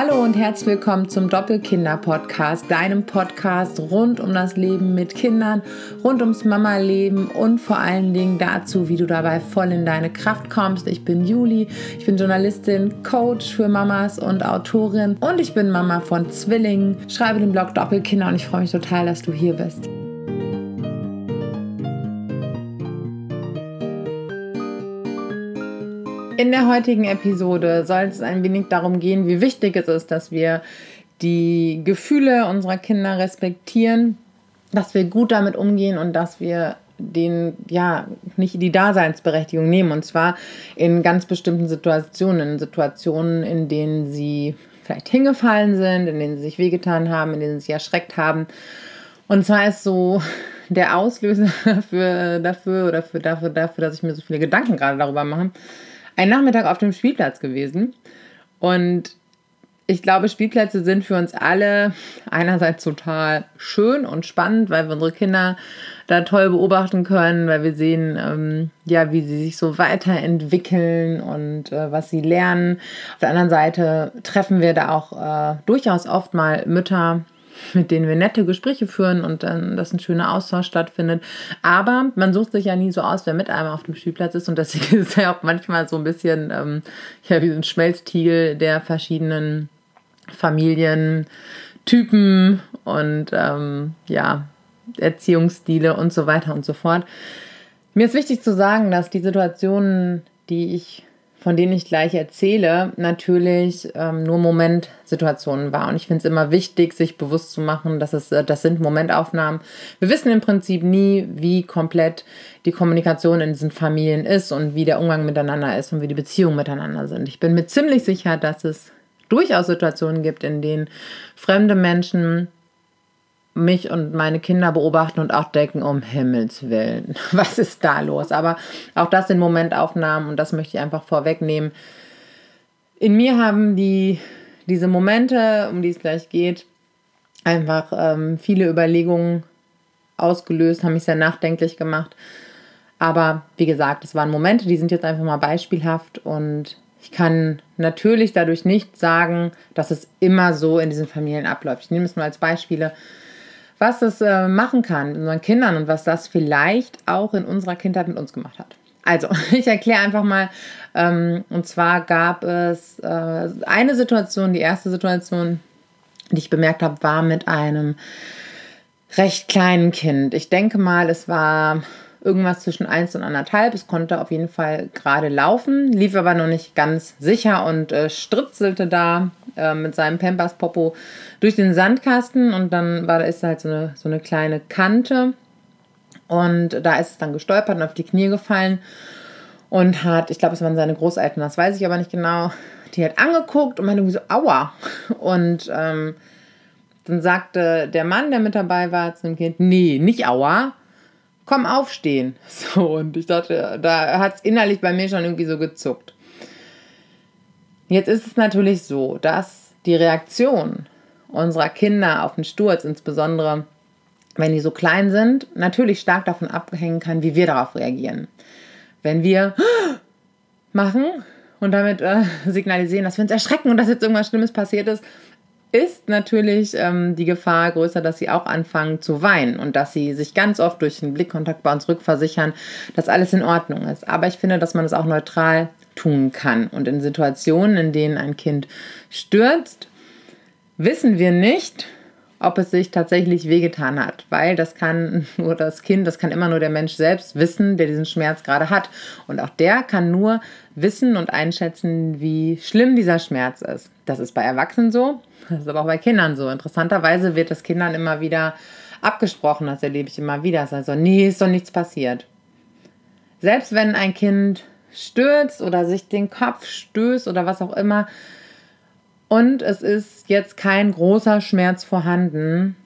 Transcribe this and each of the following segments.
Hallo und herzlich willkommen zum Doppelkinder-Podcast, deinem Podcast rund um das Leben mit Kindern, rund ums Mama-Leben und vor allen Dingen dazu, wie du dabei voll in deine Kraft kommst. Ich bin Juli, ich bin Journalistin, Coach für Mamas und Autorin und ich bin Mama von Zwillingen, schreibe den Blog Doppelkinder und ich freue mich total, dass du hier bist. In der heutigen Episode soll es ein wenig darum gehen, wie wichtig es ist, dass wir die Gefühle unserer Kinder respektieren, dass wir gut damit umgehen und dass wir den, ja, nicht die Daseinsberechtigung nehmen. Und zwar in ganz bestimmten Situationen, in Situationen, in denen sie vielleicht hingefallen sind, in denen sie sich wehgetan haben, in denen sie sich erschreckt haben. Und zwar ist so der Auslöser für, dafür oder für, dafür, dafür, dass ich mir so viele Gedanken gerade darüber mache, ein Nachmittag auf dem Spielplatz gewesen. Und ich glaube, Spielplätze sind für uns alle einerseits total schön und spannend, weil wir unsere Kinder da toll beobachten können, weil wir sehen, ähm, ja, wie sie sich so weiterentwickeln und äh, was sie lernen. Auf der anderen Seite treffen wir da auch äh, durchaus oft mal Mütter, mit denen wir nette Gespräche führen und dann, dass ein schöner Austausch stattfindet. Aber man sucht sich ja nie so aus, wer mit einem auf dem Spielplatz ist und deswegen ist ja auch manchmal so ein bisschen ähm, ja, wie so ein Schmelztiegel der verschiedenen Familien, Typen und ähm, ja, Erziehungsstile und so weiter und so fort. Mir ist wichtig zu sagen, dass die Situationen, die ich von denen ich gleich erzähle, natürlich ähm, nur Momentsituationen war. Und ich finde es immer wichtig, sich bewusst zu machen, dass es, äh, das sind Momentaufnahmen. Wir wissen im Prinzip nie, wie komplett die Kommunikation in diesen Familien ist und wie der Umgang miteinander ist und wie die Beziehungen miteinander sind. Ich bin mir ziemlich sicher, dass es durchaus Situationen gibt, in denen fremde Menschen mich und meine Kinder beobachten und auch denken, um Himmels Willen, was ist da los? Aber auch das sind Momentaufnahmen und das möchte ich einfach vorwegnehmen. In mir haben die, diese Momente, um die es gleich geht, einfach ähm, viele Überlegungen ausgelöst, haben mich sehr nachdenklich gemacht. Aber wie gesagt, es waren Momente, die sind jetzt einfach mal beispielhaft und ich kann natürlich dadurch nicht sagen, dass es immer so in diesen Familien abläuft. Ich nehme es nur als Beispiele was das äh, machen kann mit unseren Kindern und was das vielleicht auch in unserer Kindheit mit uns gemacht hat. Also, ich erkläre einfach mal, ähm, und zwar gab es äh, eine Situation, die erste Situation, die ich bemerkt habe, war mit einem recht kleinen Kind. Ich denke mal, es war irgendwas zwischen eins und anderthalb. Es konnte auf jeden Fall gerade laufen, lief aber noch nicht ganz sicher und äh, stritzelte da äh, mit seinem Pampers Popo durch den Sandkasten und dann war da ist halt so eine, so eine kleine Kante und da ist es dann gestolpert und auf die Knie gefallen und hat, ich glaube, es waren seine Großeltern, das weiß ich aber nicht genau, die hat angeguckt und meinte irgendwie so, aua. Und ähm, dann sagte der Mann, der mit dabei war, zu dem Kind, nee, nicht aua, komm aufstehen. So, und ich dachte, da hat es innerlich bei mir schon irgendwie so gezuckt. Jetzt ist es natürlich so, dass die Reaktion unserer Kinder auf den Sturz, insbesondere wenn die so klein sind, natürlich stark davon abhängen kann, wie wir darauf reagieren. Wenn wir machen und damit äh, signalisieren, dass wir uns erschrecken und dass jetzt irgendwas Schlimmes passiert ist, ist natürlich ähm, die Gefahr größer, dass sie auch anfangen zu weinen und dass sie sich ganz oft durch den Blickkontakt bei uns rückversichern, dass alles in Ordnung ist. Aber ich finde, dass man es das auch neutral tun kann. Und in Situationen, in denen ein Kind stürzt, wissen wir nicht, ob es sich tatsächlich wehgetan hat, weil das kann nur das Kind, das kann immer nur der Mensch selbst wissen, der diesen Schmerz gerade hat. Und auch der kann nur wissen und einschätzen, wie schlimm dieser Schmerz ist. Das ist bei Erwachsenen so, das ist aber auch bei Kindern so. Interessanterweise wird das Kindern immer wieder abgesprochen, das erlebe ich immer wieder. Also, nee, ist doch nichts passiert. Selbst wenn ein Kind stürzt oder sich den Kopf stößt oder was auch immer und es ist jetzt kein großer Schmerz vorhanden,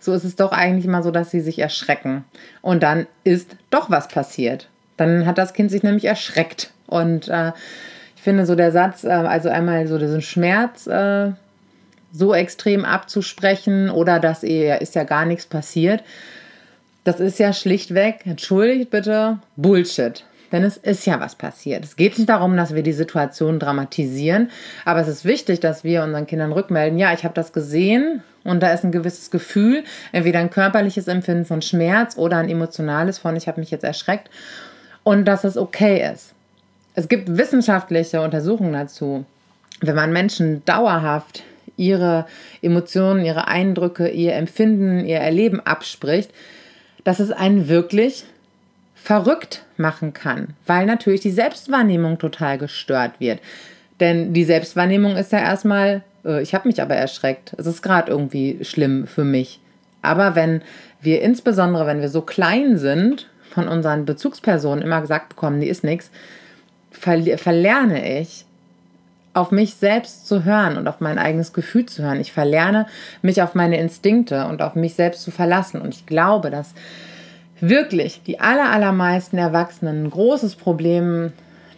so ist es doch eigentlich immer so, dass sie sich erschrecken. Und dann ist doch was passiert. Dann hat das Kind sich nämlich erschreckt. Und äh, ich finde so der Satz, äh, also einmal so diesen Schmerz äh, so extrem abzusprechen oder dass ihr ist ja gar nichts passiert. Das ist ja schlichtweg, entschuldigt bitte, Bullshit. Denn es ist ja was passiert. Es geht nicht darum, dass wir die Situation dramatisieren, aber es ist wichtig, dass wir unseren Kindern rückmelden, ja, ich habe das gesehen und da ist ein gewisses Gefühl, entweder ein körperliches Empfinden von Schmerz oder ein emotionales von, ich habe mich jetzt erschreckt und dass es okay ist. Es gibt wissenschaftliche Untersuchungen dazu. Wenn man Menschen dauerhaft ihre Emotionen, ihre Eindrücke, ihr Empfinden, ihr Erleben abspricht, dass es einen wirklich verrückt machen kann, weil natürlich die Selbstwahrnehmung total gestört wird. Denn die Selbstwahrnehmung ist ja erstmal, äh, ich habe mich aber erschreckt. Es ist gerade irgendwie schlimm für mich. Aber wenn wir insbesondere, wenn wir so klein sind, von unseren Bezugspersonen immer gesagt bekommen, die ist nichts, verlerne ich, auf mich selbst zu hören und auf mein eigenes Gefühl zu hören. Ich verlerne, mich auf meine Instinkte und auf mich selbst zu verlassen. Und ich glaube, dass wirklich die aller, allermeisten Erwachsenen ein großes Problem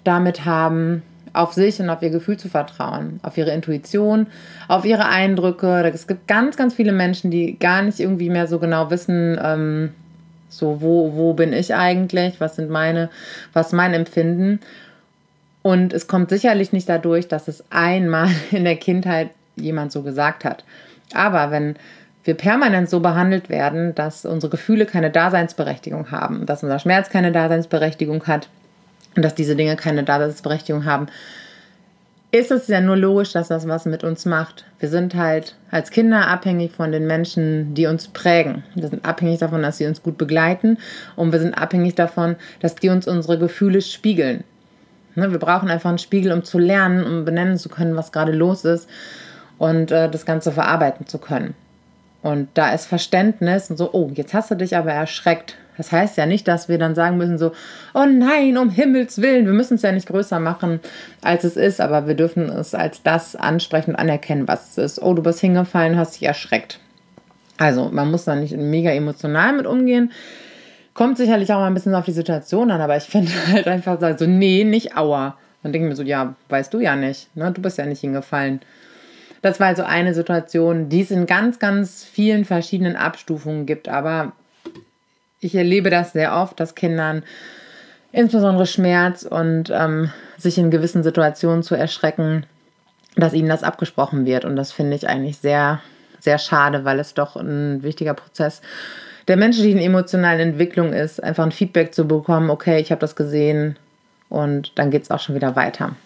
damit haben, auf sich und auf ihr Gefühl zu vertrauen, auf ihre Intuition, auf ihre Eindrücke. Es gibt ganz, ganz viele Menschen, die gar nicht irgendwie mehr so genau wissen, ähm, so wo, wo bin ich eigentlich, was sind meine, was mein Empfinden. Und es kommt sicherlich nicht dadurch, dass es einmal in der Kindheit jemand so gesagt hat. Aber wenn wir permanent so behandelt werden, dass unsere Gefühle keine Daseinsberechtigung haben, dass unser Schmerz keine Daseinsberechtigung hat und dass diese Dinge keine Daseinsberechtigung haben, ist es ja nur logisch, dass das was mit uns macht. Wir sind halt als Kinder abhängig von den Menschen, die uns prägen. Wir sind abhängig davon, dass sie uns gut begleiten und wir sind abhängig davon, dass die uns unsere Gefühle spiegeln. Ne, wir brauchen einfach einen Spiegel, um zu lernen, um benennen zu können, was gerade los ist und äh, das Ganze verarbeiten zu können. Und da ist Verständnis und so, oh, jetzt hast du dich aber erschreckt. Das heißt ja nicht, dass wir dann sagen müssen, so, oh nein, um Himmels Willen, wir müssen es ja nicht größer machen, als es ist, aber wir dürfen es als das ansprechen und anerkennen, was es ist. Oh, du bist hingefallen, hast dich erschreckt. Also, man muss da nicht mega emotional mit umgehen. Kommt sicherlich auch mal ein bisschen auf die Situation an, aber ich finde halt einfach so, nee, nicht aua. Dann denke ich mir so, ja, weißt du ja nicht, ne? Du bist ja nicht hingefallen. Das war also eine Situation, die es in ganz, ganz vielen verschiedenen Abstufungen gibt, aber ich erlebe das sehr oft, dass Kindern insbesondere Schmerz und ähm, sich in gewissen Situationen zu erschrecken, dass ihnen das abgesprochen wird. Und das finde ich eigentlich sehr, sehr schade, weil es doch ein wichtiger Prozess der menschlichen emotionalen Entwicklung ist, einfach ein Feedback zu bekommen, okay, ich habe das gesehen und dann geht es auch schon wieder weiter.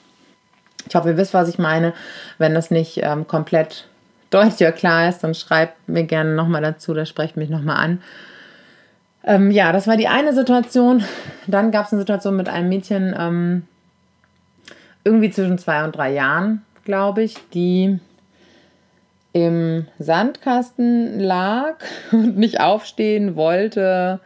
Ich hoffe, ihr wisst, was ich meine. Wenn das nicht ähm, komplett deutlich oder klar ist, dann schreibt mir gerne nochmal dazu, da sprecht mich nochmal an. Ähm, ja, das war die eine Situation. Dann gab es eine Situation mit einem Mädchen, ähm, irgendwie zwischen zwei und drei Jahren, glaube ich, die im Sandkasten lag und nicht aufstehen wollte,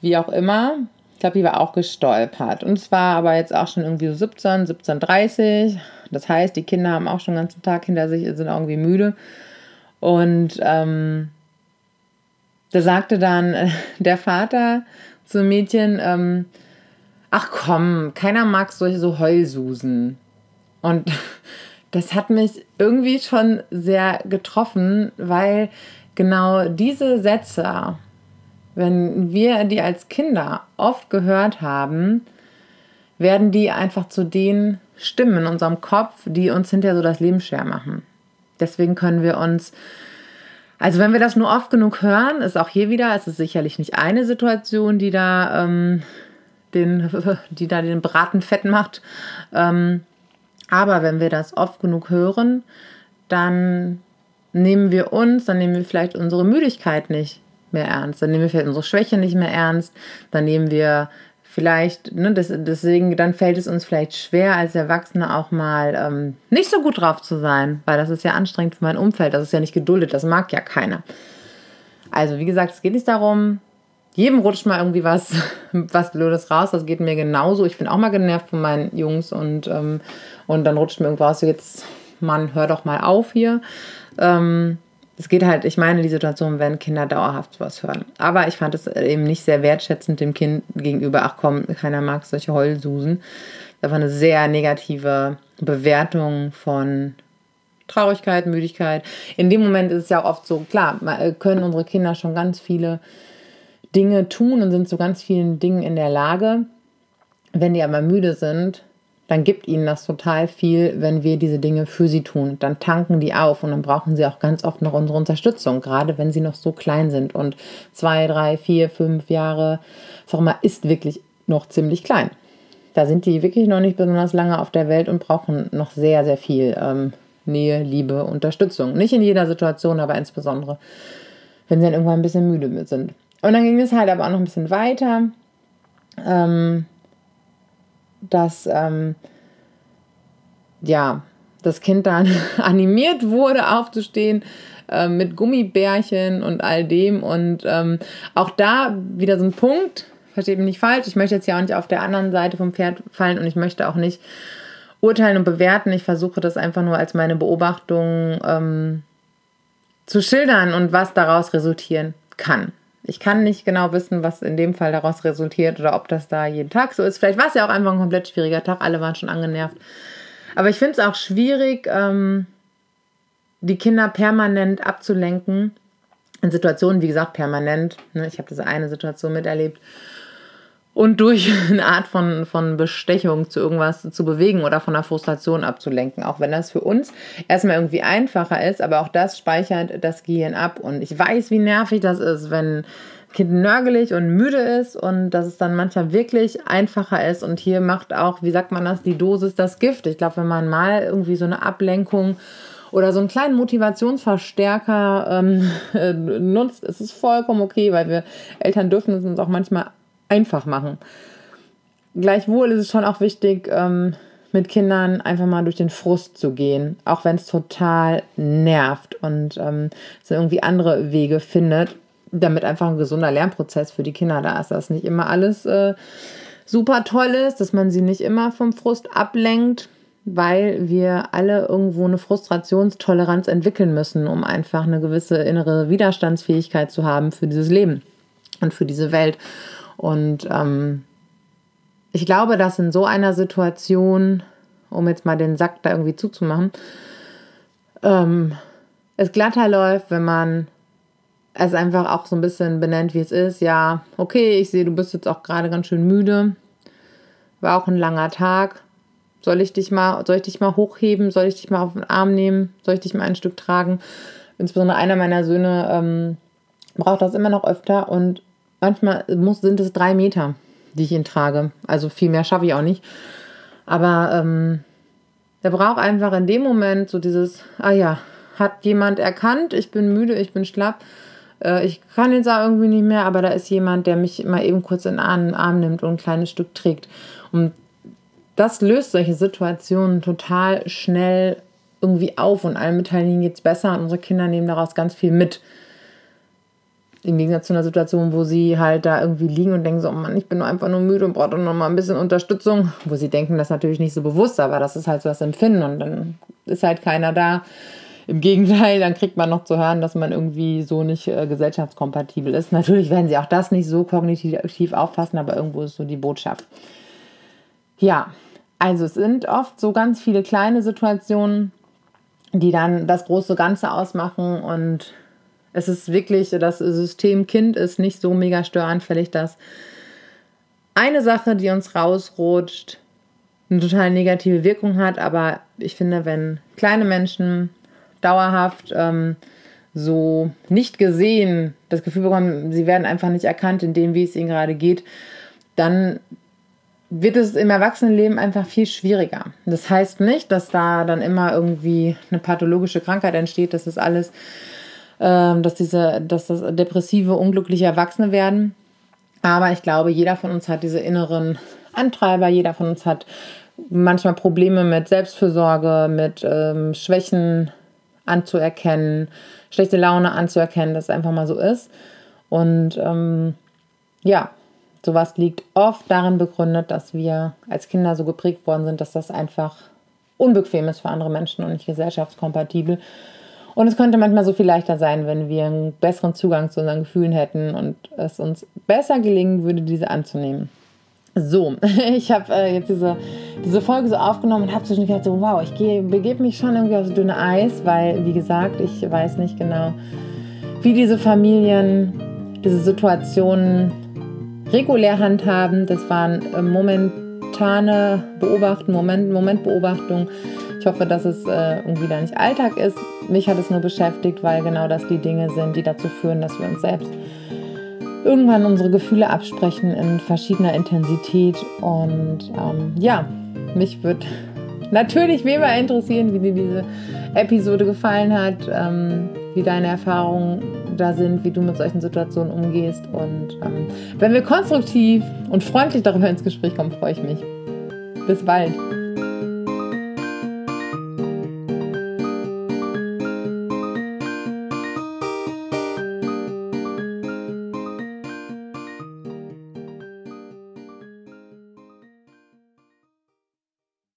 wie auch immer. Ich glaube, die war auch gestolpert. Und es war aber jetzt auch schon irgendwie so 17, 17.30 Das heißt, die Kinder haben auch schon den ganzen Tag hinter sich, sind irgendwie müde. Und ähm, da sagte dann äh, der Vater zum Mädchen, ähm, ach komm, keiner mag solche so Heulsusen. Und das hat mich irgendwie schon sehr getroffen, weil genau diese Sätze, wenn wir die als Kinder oft gehört haben, werden die einfach zu den Stimmen in unserem Kopf, die uns hinterher so das Leben schwer machen. Deswegen können wir uns, also wenn wir das nur oft genug hören, ist auch hier wieder, es ist sicherlich nicht eine Situation, die da ähm, den, die da den Braten fett macht, ähm, aber wenn wir das oft genug hören, dann nehmen wir uns, dann nehmen wir vielleicht unsere Müdigkeit nicht mehr ernst, dann nehmen wir vielleicht unsere Schwäche nicht mehr ernst, dann nehmen wir vielleicht, ne, das, deswegen, dann fällt es uns vielleicht schwer, als Erwachsene auch mal ähm, nicht so gut drauf zu sein, weil das ist ja anstrengend für mein Umfeld, das ist ja nicht geduldet, das mag ja keiner. Also, wie gesagt, es geht nicht darum, jedem rutscht mal irgendwie was, was Blödes raus. Das geht mir genauso. Ich bin auch mal genervt von meinen Jungs und, ähm, und dann rutscht mir irgendwas. Jetzt, Mann, hör doch mal auf hier. Ähm, es geht halt, ich meine die Situation, wenn Kinder dauerhaft was hören. Aber ich fand es eben nicht sehr wertschätzend dem Kind gegenüber. Ach komm, keiner mag solche Heulsusen. Das war eine sehr negative Bewertung von Traurigkeit, Müdigkeit. In dem Moment ist es ja oft so, klar, können unsere Kinder schon ganz viele Dinge tun und sind zu ganz vielen Dingen in der Lage. Wenn die aber müde sind, dann gibt ihnen das total viel, wenn wir diese Dinge für sie tun. Dann tanken die auf und dann brauchen sie auch ganz oft noch unsere Unterstützung, gerade wenn sie noch so klein sind. Und zwei, drei, vier, fünf Jahre, auch immer, ist wirklich noch ziemlich klein. Da sind die wirklich noch nicht besonders lange auf der Welt und brauchen noch sehr, sehr viel ähm, Nähe, Liebe, Unterstützung. Nicht in jeder Situation, aber insbesondere, wenn sie dann irgendwann ein bisschen müde sind. Und dann ging es halt aber auch noch ein bisschen weiter. Ähm, dass ähm, ja, das Kind dann animiert wurde, aufzustehen äh, mit Gummibärchen und all dem. Und ähm, auch da wieder so ein Punkt, versteht mich nicht falsch, ich möchte jetzt ja auch nicht auf der anderen Seite vom Pferd fallen und ich möchte auch nicht urteilen und bewerten. Ich versuche das einfach nur als meine Beobachtung ähm, zu schildern und was daraus resultieren kann. Ich kann nicht genau wissen, was in dem Fall daraus resultiert oder ob das da jeden Tag so ist. Vielleicht war es ja auch einfach ein komplett schwieriger Tag. Alle waren schon angenervt. Aber ich finde es auch schwierig, ähm, die Kinder permanent abzulenken. In Situationen, wie gesagt, permanent. Ne? Ich habe diese eine Situation miterlebt und durch eine Art von, von Bestechung zu irgendwas zu bewegen oder von der Frustration abzulenken. Auch wenn das für uns erstmal irgendwie einfacher ist, aber auch das speichert das Gehirn ab. Und ich weiß, wie nervig das ist, wenn ein Kind nörgelig und müde ist und dass es dann manchmal wirklich einfacher ist. Und hier macht auch, wie sagt man das, die Dosis das Gift. Ich glaube, wenn man mal irgendwie so eine Ablenkung oder so einen kleinen Motivationsverstärker ähm, nutzt, ist es vollkommen okay, weil wir Eltern dürfen es uns auch manchmal einfach machen. Gleichwohl ist es schon auch wichtig, ähm, mit Kindern einfach mal durch den Frust zu gehen, auch wenn es total nervt und ähm, es irgendwie andere Wege findet, damit einfach ein gesunder Lernprozess für die Kinder da ist, dass nicht immer alles äh, super toll ist, dass man sie nicht immer vom Frust ablenkt, weil wir alle irgendwo eine Frustrationstoleranz entwickeln müssen, um einfach eine gewisse innere Widerstandsfähigkeit zu haben für dieses Leben und für diese Welt. Und ähm, ich glaube, dass in so einer Situation, um jetzt mal den Sack da irgendwie zuzumachen, ähm, es glatter läuft, wenn man es einfach auch so ein bisschen benennt, wie es ist. Ja, okay, ich sehe, du bist jetzt auch gerade ganz schön müde. War auch ein langer Tag. Soll ich dich mal, soll ich dich mal hochheben? Soll ich dich mal auf den Arm nehmen? Soll ich dich mal ein Stück tragen? Insbesondere einer meiner Söhne ähm, braucht das immer noch öfter und Manchmal muss, sind es drei Meter, die ich ihn trage. Also viel mehr schaffe ich auch nicht. Aber ähm, der braucht einfach in dem Moment so dieses, ah ja, hat jemand erkannt, ich bin müde, ich bin schlapp, äh, ich kann jetzt auch irgendwie nicht mehr, aber da ist jemand, der mich mal eben kurz in den Arm, nimmt und ein kleines Stück trägt. Und das löst solche Situationen total schnell irgendwie auf und allen Beteiligten geht es besser und unsere Kinder nehmen daraus ganz viel mit. Im Gegensatz zu einer Situation, wo sie halt da irgendwie liegen und denken so, oh Mann, ich bin nur einfach nur müde und brauche noch mal ein bisschen Unterstützung. Wo sie denken, das ist natürlich nicht so bewusst, aber das ist halt so das Empfinden und dann ist halt keiner da. Im Gegenteil, dann kriegt man noch zu hören, dass man irgendwie so nicht äh, gesellschaftskompatibel ist. Natürlich werden sie auch das nicht so kognitiv auffassen, aber irgendwo ist so die Botschaft. Ja, also es sind oft so ganz viele kleine Situationen, die dann das große Ganze ausmachen und es ist wirklich, das System Kind ist nicht so mega störanfällig, dass eine Sache, die uns rausrutscht, eine total negative Wirkung hat. Aber ich finde, wenn kleine Menschen dauerhaft ähm, so nicht gesehen, das Gefühl bekommen, sie werden einfach nicht erkannt in dem, wie es ihnen gerade geht, dann wird es im Erwachsenenleben einfach viel schwieriger. Das heißt nicht, dass da dann immer irgendwie eine pathologische Krankheit entsteht, das ist alles dass, diese, dass das depressive, unglückliche Erwachsene werden. Aber ich glaube, jeder von uns hat diese inneren Antreiber, jeder von uns hat manchmal Probleme mit Selbstfürsorge, mit ähm, Schwächen anzuerkennen, schlechte Laune anzuerkennen, dass es einfach mal so ist. Und ähm, ja, sowas liegt oft darin begründet, dass wir als Kinder so geprägt worden sind, dass das einfach unbequem ist für andere Menschen und nicht gesellschaftskompatibel. Und es könnte manchmal so viel leichter sein, wenn wir einen besseren Zugang zu unseren Gefühlen hätten und es uns besser gelingen würde, diese anzunehmen. So, ich habe äh, jetzt diese, diese Folge so aufgenommen und habe zwischendurch gedacht, so, wow, ich begebe mich schon irgendwie aufs dünne Eis, weil, wie gesagt, ich weiß nicht genau, wie diese Familien diese Situationen regulär handhaben. Das waren äh, Moment, spontane Beobachten, Moment, Momentbeobachtung. Ich hoffe, dass es äh, irgendwie da nicht Alltag ist. Mich hat es nur beschäftigt, weil genau das die Dinge sind, die dazu führen, dass wir uns selbst irgendwann unsere Gefühle absprechen in verschiedener Intensität. Und ähm, ja, mich würde natürlich wie immer interessieren, wie dir diese Episode gefallen hat, ähm, wie deine Erfahrungen da sind, wie du mit solchen Situationen umgehst. Und ähm, wenn wir konstruktiv und freundlich darüber ins Gespräch kommen, freue ich mich. Bis bald.